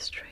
straight.